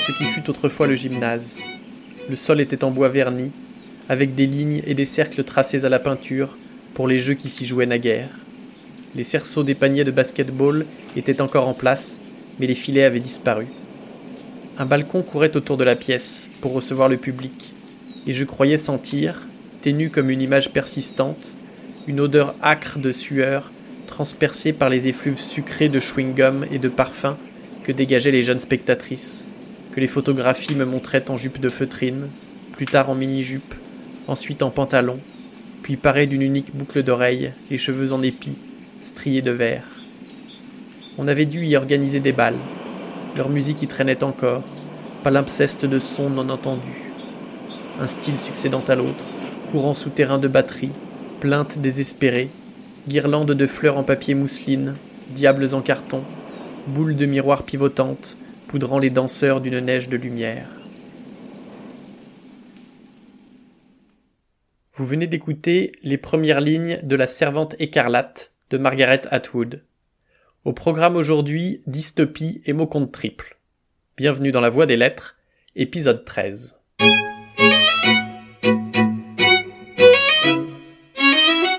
ce qui fut autrefois le gymnase. Le sol était en bois verni, avec des lignes et des cercles tracés à la peinture pour les jeux qui s'y jouaient naguère. Les cerceaux des paniers de basket-ball étaient encore en place, mais les filets avaient disparu. Un balcon courait autour de la pièce pour recevoir le public, et je croyais sentir, ténue comme une image persistante, une odeur âcre de sueur transpercée par les effluves sucrés de chewing-gum et de parfum que dégageaient les jeunes spectatrices, que les photographies me montraient en jupe de feutrine, plus tard en mini-jupe, ensuite en pantalon, puis parées d'une unique boucle d'oreille, les cheveux en épis, striés de vert. On avait dû y organiser des balles. Leur musique y traînait encore, palimpseste de sons non entendus. Un style succédant à l'autre, courant souterrain de batterie, plaintes désespérées, guirlandes de fleurs en papier mousseline, diables en carton, boules de miroirs pivotantes, poudrant les danseurs d'une neige de lumière. Vous venez d'écouter les premières lignes de La Servante écarlate de Margaret Atwood. Au programme aujourd'hui, dystopie et mots compte triple. Bienvenue dans la Voix des Lettres, épisode 13.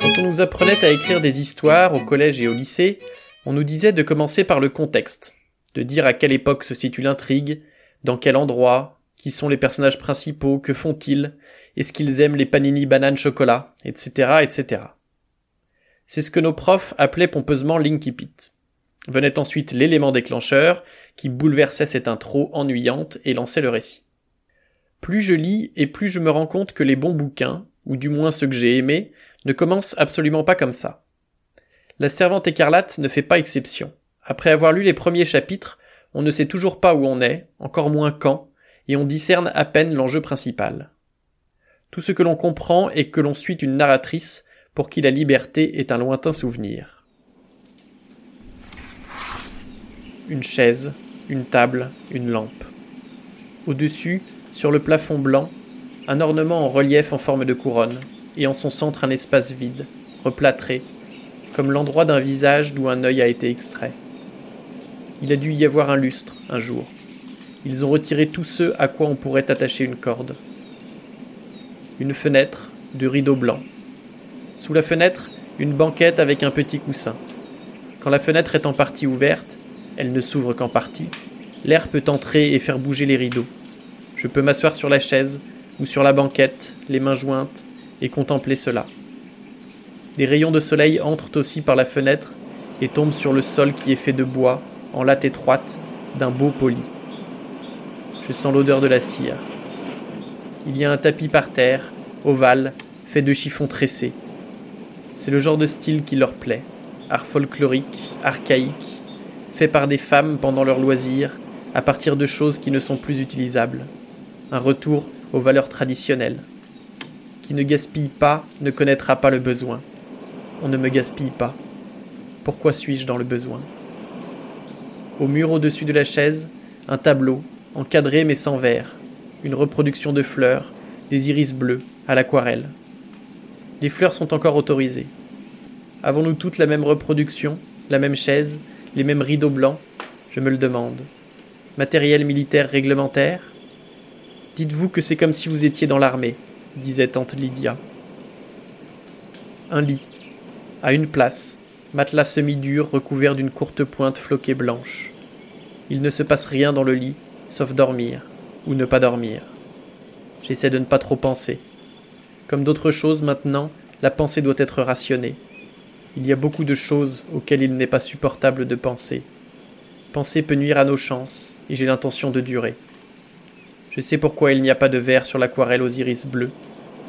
Quand on nous apprenait à écrire des histoires au collège et au lycée, on nous disait de commencer par le contexte, de dire à quelle époque se situe l'intrigue, dans quel endroit, qui sont les personnages principaux, que font-ils, est-ce qu'ils aiment les panini bananes chocolat, etc., etc. C'est ce que nos profs appelaient pompeusement Linky Pit. Venait ensuite l'élément déclencheur, qui bouleversait cette intro ennuyante et lançait le récit. Plus je lis et plus je me rends compte que les bons bouquins, ou du moins ceux que j'ai aimés, ne commencent absolument pas comme ça. La servante écarlate ne fait pas exception. Après avoir lu les premiers chapitres, on ne sait toujours pas où on est, encore moins quand, et on discerne à peine l'enjeu principal. Tout ce que l'on comprend est que l'on suit une narratrice pour qui la liberté est un lointain souvenir. Une chaise, une table, une lampe. Au-dessus, sur le plafond blanc, un ornement en relief en forme de couronne, et en son centre un espace vide, replâtré, comme l'endroit d'un visage d'où un œil a été extrait. Il a dû y avoir un lustre, un jour. Ils ont retiré tous ceux à quoi on pourrait attacher une corde. Une fenêtre, de rideaux blancs. Sous la fenêtre, une banquette avec un petit coussin. Quand la fenêtre est en partie ouverte, elle ne s'ouvre qu'en partie, l'air peut entrer et faire bouger les rideaux. Je peux m'asseoir sur la chaise ou sur la banquette, les mains jointes, et contempler cela. Des rayons de soleil entrent aussi par la fenêtre et tombent sur le sol qui est fait de bois, en latte étroite, d'un beau poli. Je sens l'odeur de la cire. Il y a un tapis par terre, ovale, fait de chiffon tressé. C'est le genre de style qui leur plaît, art folklorique, archaïque, fait par des femmes pendant leurs loisirs, à partir de choses qui ne sont plus utilisables. Un retour aux valeurs traditionnelles. Qui ne gaspille pas ne connaîtra pas le besoin. On ne me gaspille pas. Pourquoi suis-je dans le besoin? Au mur au-dessus de la chaise, un tableau, encadré mais sans verre, une reproduction de fleurs, des iris bleus, à l'aquarelle. Les fleurs sont encore autorisées. Avons-nous toutes la même reproduction, la même chaise, les mêmes rideaux blancs? Je me le demande. Matériel militaire réglementaire? Dites-vous que c'est comme si vous étiez dans l'armée, disait tante Lydia. Un lit. À une place. Matelas semi-dur recouvert d'une courte pointe floquée blanche. Il ne se passe rien dans le lit, sauf dormir, ou ne pas dormir. J'essaie de ne pas trop penser. Comme d'autres choses maintenant, la pensée doit être rationnée. Il y a beaucoup de choses auxquelles il n'est pas supportable de penser. Penser peut nuire à nos chances, et j'ai l'intention de durer. Je sais pourquoi il n'y a pas de verre sur l'aquarelle aux iris bleus,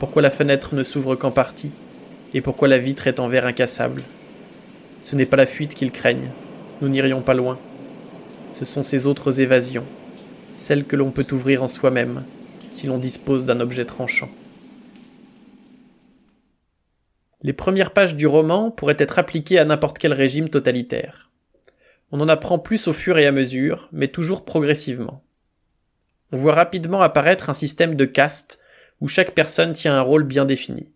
pourquoi la fenêtre ne s'ouvre qu'en partie, et pourquoi la vitre est en verre incassable. Ce n'est pas la fuite qu'ils craignent, nous n'irions pas loin. Ce sont ces autres évasions, celles que l'on peut ouvrir en soi-même, si l'on dispose d'un objet tranchant. Les premières pages du roman pourraient être appliquées à n'importe quel régime totalitaire. On en apprend plus au fur et à mesure, mais toujours progressivement. On voit rapidement apparaître un système de caste où chaque personne tient un rôle bien défini.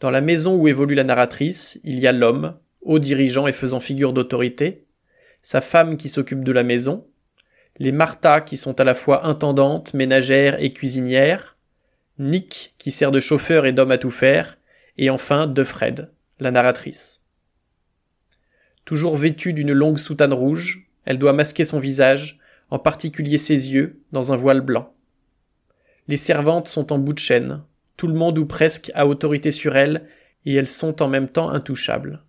Dans la maison où évolue la narratrice, il y a l'homme, haut dirigeant et faisant figure d'autorité, sa femme qui s'occupe de la maison, les Martha qui sont à la fois intendantes, ménagères et cuisinières, Nick qui sert de chauffeur et d'homme à tout faire, et enfin De Fred, la narratrice. Toujours vêtue d'une longue soutane rouge, elle doit masquer son visage, en particulier ses yeux, dans un voile blanc. Les servantes sont en bout de chaîne, tout le monde ou presque a autorité sur elles, et elles sont en même temps intouchables.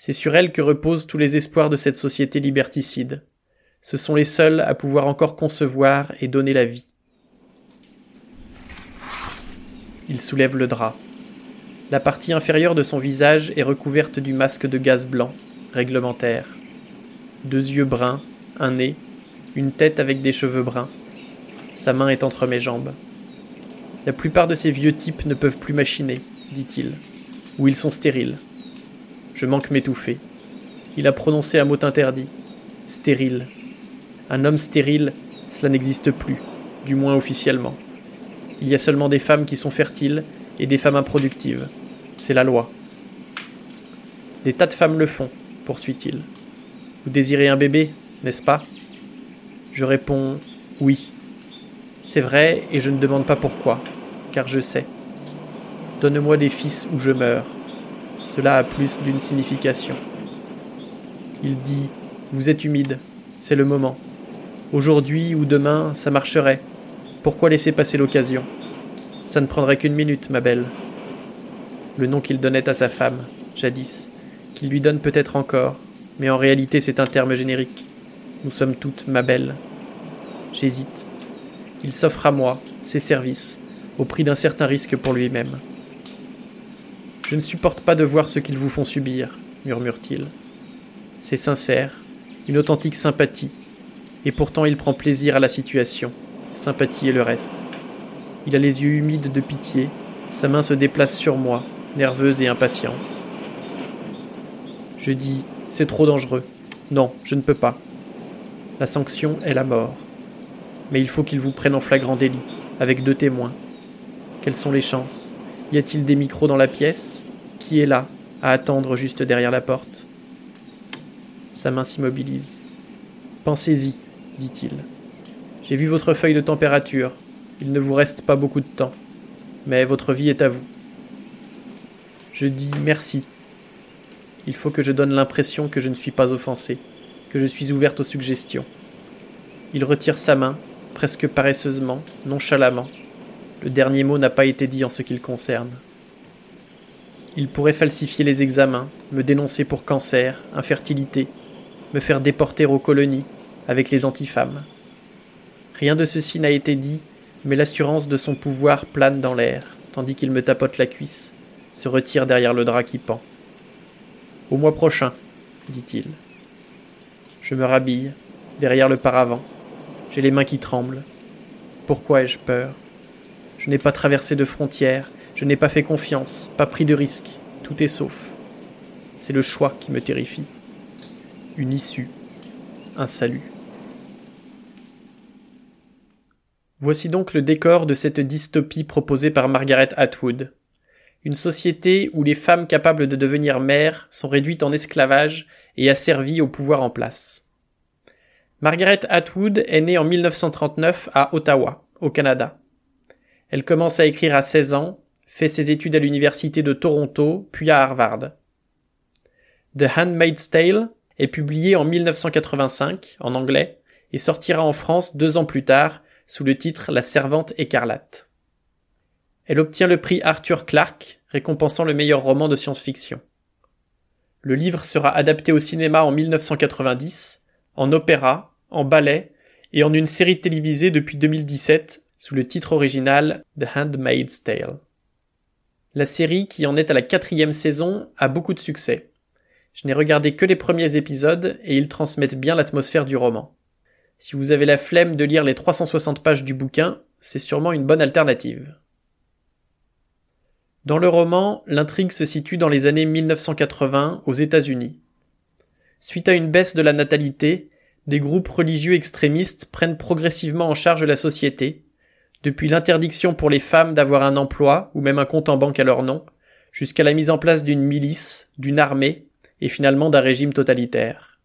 C'est sur elles que reposent tous les espoirs de cette société liberticide. Ce sont les seuls à pouvoir encore concevoir et donner la vie. Il soulève le drap. La partie inférieure de son visage est recouverte du masque de gaz blanc, réglementaire. Deux yeux bruns, un nez, une tête avec des cheveux bruns. Sa main est entre mes jambes. La plupart de ces vieux types ne peuvent plus machiner, dit-il, ou ils sont stériles. Je manque m'étouffer. Il a prononcé un mot interdit. Stérile. Un homme stérile, cela n'existe plus, du moins officiellement. Il y a seulement des femmes qui sont fertiles et des femmes improductives. C'est la loi. Des tas de femmes le font, poursuit-il. Vous désirez un bébé, n'est-ce pas? Je réponds oui. C'est vrai et je ne demande pas pourquoi, car je sais. Donne-moi des fils ou je meurs. Cela a plus d'une signification. Il dit Vous êtes humide, c'est le moment. Aujourd'hui ou demain, ça marcherait. Pourquoi laisser passer l'occasion? Ça ne prendrait qu'une minute, ma belle. Le nom qu'il donnait à sa femme, jadis, qu'il lui donne peut-être encore, mais en réalité c'est un terme générique. Nous sommes toutes ma belle. J'hésite. Il s'offre à moi, ses services, au prix d'un certain risque pour lui-même. Je ne supporte pas de voir ce qu'ils vous font subir, murmure-t-il. C'est sincère, une authentique sympathie, et pourtant il prend plaisir à la situation, sympathie et le reste. Il a les yeux humides de pitié, sa main se déplace sur moi, nerveuse et impatiente. Je dis C'est trop dangereux. Non, je ne peux pas. La sanction est la mort. Mais il faut qu'il vous prenne en flagrant délit, avec deux témoins. Quelles sont les chances? Y a-t-il des micros dans la pièce? Qui est là, à attendre juste derrière la porte? Sa main s'immobilise. Pensez-y, dit-il. J'ai vu votre feuille de température. Il ne vous reste pas beaucoup de temps. Mais votre vie est à vous. Je dis merci. Il faut que je donne l'impression que je ne suis pas offensé, que je suis ouverte aux suggestions. Il retire sa main, presque paresseusement, nonchalamment. Le dernier mot n'a pas été dit en ce qui le concerne. Il pourrait falsifier les examens, me dénoncer pour cancer, infertilité, me faire déporter aux colonies, avec les antifemmes. Rien de ceci n'a été dit, mais l'assurance de son pouvoir plane dans l'air, tandis qu'il me tapote la cuisse, se retire derrière le drap qui pend. Au mois prochain, dit-il. Je me rhabille, derrière le paravent. J'ai les mains qui tremblent. Pourquoi ai-je peur? Je n'ai pas traversé de frontières, je n'ai pas fait confiance, pas pris de risques, tout est sauf. C'est le choix qui me terrifie. Une issue, un salut. Voici donc le décor de cette dystopie proposée par Margaret Atwood. Une société où les femmes capables de devenir mères sont réduites en esclavage et asservies au pouvoir en place. Margaret Atwood est née en 1939 à Ottawa, au Canada. Elle commence à écrire à 16 ans, fait ses études à l'université de Toronto, puis à Harvard. The Handmaid's Tale est publié en 1985 en anglais et sortira en France deux ans plus tard sous le titre La Servante écarlate. Elle obtient le prix Arthur Clarke, récompensant le meilleur roman de science-fiction. Le livre sera adapté au cinéma en 1990, en opéra, en ballet et en une série télévisée depuis 2017 sous le titre original The Handmaid's Tale. La série, qui en est à la quatrième saison, a beaucoup de succès. Je n'ai regardé que les premiers épisodes et ils transmettent bien l'atmosphère du roman. Si vous avez la flemme de lire les 360 pages du bouquin, c'est sûrement une bonne alternative. Dans le roman, l'intrigue se situe dans les années 1980 aux États-Unis. Suite à une baisse de la natalité, des groupes religieux extrémistes prennent progressivement en charge la société, depuis l'interdiction pour les femmes d'avoir un emploi ou même un compte en banque à leur nom, jusqu'à la mise en place d'une milice, d'une armée et finalement d'un régime totalitaire.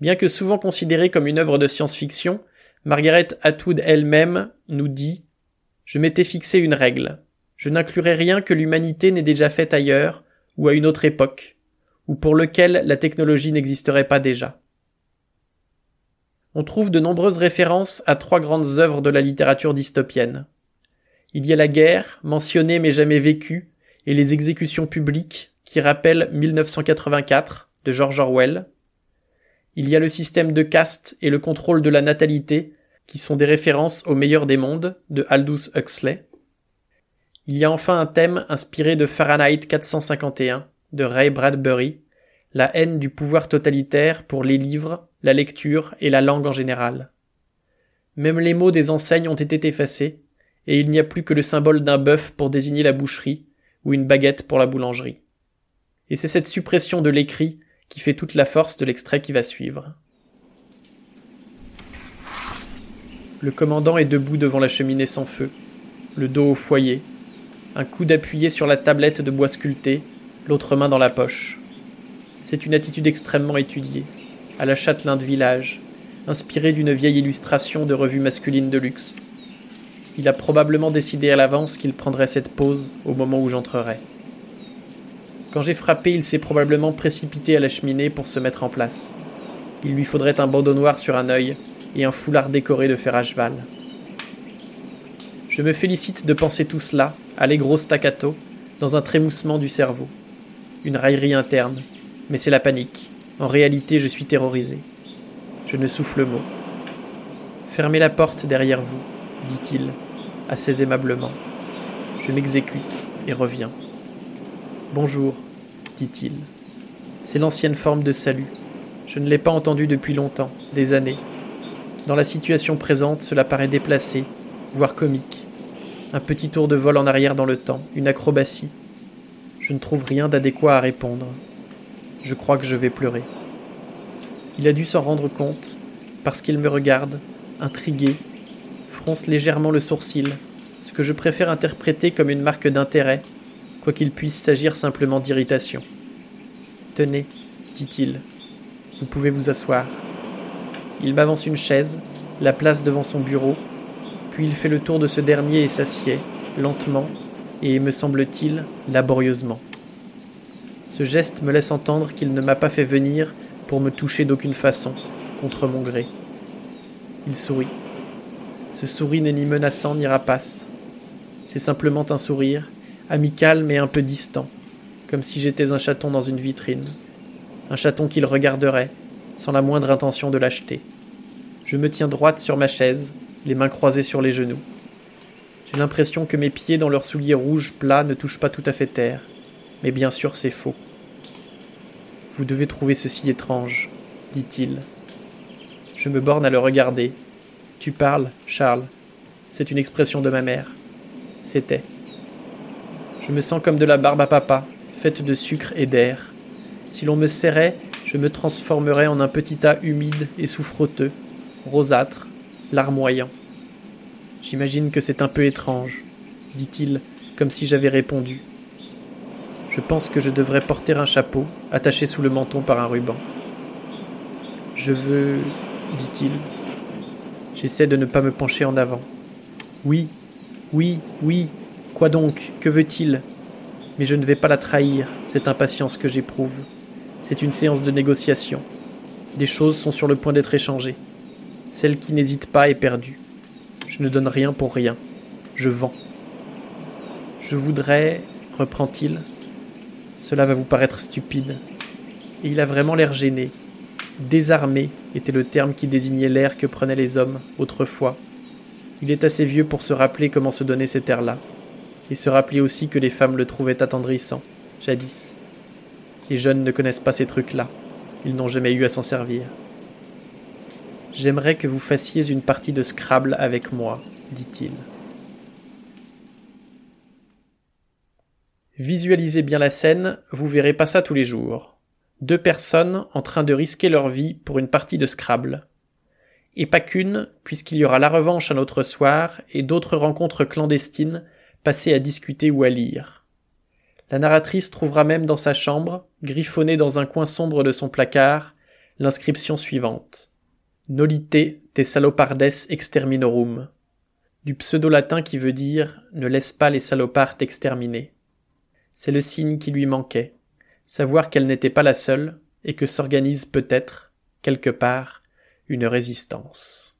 Bien que souvent considérée comme une œuvre de science-fiction, Margaret Atwood elle-même nous dit Je m'étais fixé une règle. Je n'inclurai rien que l'humanité n'ait déjà fait ailleurs ou à une autre époque, ou pour lequel la technologie n'existerait pas déjà. On trouve de nombreuses références à trois grandes œuvres de la littérature dystopienne. Il y a la guerre, mentionnée mais jamais vécue, et les exécutions publiques, qui rappellent 1984 de George Orwell. Il y a le système de caste et le contrôle de la natalité, qui sont des références au meilleur des mondes de Aldous Huxley. Il y a enfin un thème inspiré de Fahrenheit 451 de Ray Bradbury, la haine du pouvoir totalitaire pour les livres, la lecture et la langue en général. Même les mots des enseignes ont été effacés, et il n'y a plus que le symbole d'un bœuf pour désigner la boucherie, ou une baguette pour la boulangerie. Et c'est cette suppression de l'écrit qui fait toute la force de l'extrait qui va suivre. Le commandant est debout devant la cheminée sans feu, le dos au foyer, un coude appuyé sur la tablette de bois sculpté, l'autre main dans la poche. C'est une attitude extrêmement étudiée, à la châtelain de village, inspirée d'une vieille illustration de revue masculine de luxe. Il a probablement décidé à l'avance qu'il prendrait cette pause au moment où j'entrerai. Quand j'ai frappé, il s'est probablement précipité à la cheminée pour se mettre en place. Il lui faudrait un bandeau noir sur un œil et un foulard décoré de fer à cheval. Je me félicite de penser tout cela, allégro staccato, dans un trémoussement du cerveau. Une raillerie interne, mais c'est la panique. En réalité, je suis terrorisé. Je ne souffle mot. Fermez la porte derrière vous, dit-il, assez aimablement. Je m'exécute et reviens. Bonjour, dit-il. C'est l'ancienne forme de salut. Je ne l'ai pas entendu depuis longtemps, des années. Dans la situation présente, cela paraît déplacé, voire comique. Un petit tour de vol en arrière dans le temps, une acrobatie. Je ne trouve rien d'adéquat à répondre. Je crois que je vais pleurer. Il a dû s'en rendre compte, parce qu'il me regarde, intrigué, fronce légèrement le sourcil, ce que je préfère interpréter comme une marque d'intérêt, quoiqu'il puisse s'agir simplement d'irritation. Tenez, dit-il, vous pouvez vous asseoir. Il m'avance une chaise, la place devant son bureau, puis il fait le tour de ce dernier et s'assied, lentement, et, me semble-t-il, laborieusement. Ce geste me laisse entendre qu'il ne m'a pas fait venir pour me toucher d'aucune façon, contre mon gré. Il sourit. Ce sourire n'est ni menaçant ni rapace. C'est simplement un sourire, amical mais un peu distant, comme si j'étais un chaton dans une vitrine, un chaton qu'il regarderait, sans la moindre intention de l'acheter. Je me tiens droite sur ma chaise, les mains croisées sur les genoux. J'ai l'impression que mes pieds dans leurs souliers rouges plats ne touchent pas tout à fait terre, mais bien sûr c'est faux. Vous devez trouver ceci étrange, dit-il. Je me borne à le regarder. Tu parles, Charles. C'est une expression de ma mère. C'était. Je me sens comme de la barbe à papa, faite de sucre et d'air. Si l'on me serrait, je me transformerais en un petit tas humide et souffroteux, rosâtre, larmoyant. J'imagine que c'est un peu étrange, dit-il, comme si j'avais répondu. Je pense que je devrais porter un chapeau, attaché sous le menton par un ruban. Je veux, dit-il. J'essaie de ne pas me pencher en avant. Oui, oui, oui, Quoi donc Que veut-il? Mais je ne vais pas la trahir, cette impatience que j'éprouve. C'est une séance de négociation. Des choses sont sur le point d'être échangées. Celle qui n'hésite pas est perdue. Je ne donne rien pour rien. Je vends. Je voudrais, reprend-il, cela va vous paraître stupide. Et il a vraiment l'air gêné. Désarmé était le terme qui désignait l'air que prenaient les hommes autrefois. Il est assez vieux pour se rappeler comment se donner cet air-là et se rappeler aussi que les femmes le trouvaient attendrissant, jadis. Les jeunes ne connaissent pas ces trucs-là, ils n'ont jamais eu à s'en servir. J'aimerais que vous fassiez une partie de Scrabble avec moi, dit-il. Visualisez bien la scène, vous verrez pas ça tous les jours. Deux personnes en train de risquer leur vie pour une partie de Scrabble. Et pas qu'une, puisqu'il y aura la revanche un autre soir et d'autres rencontres clandestines passer à discuter ou à lire. La narratrice trouvera même dans sa chambre, griffonnée dans un coin sombre de son placard, l'inscription suivante. Nolite te salopardes exterminorum, du pseudo-latin qui veut dire ne laisse pas les salopards t'exterminer. C'est le signe qui lui manquait, savoir qu'elle n'était pas la seule et que s'organise peut-être, quelque part, une résistance.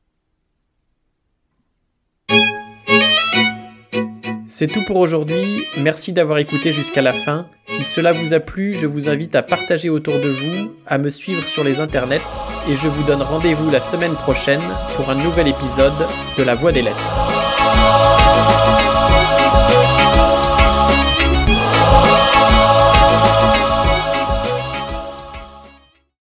C'est tout pour aujourd'hui, merci d'avoir écouté jusqu'à la fin. Si cela vous a plu, je vous invite à partager autour de vous, à me suivre sur les internets, et je vous donne rendez-vous la semaine prochaine pour un nouvel épisode de La Voix des Lettres.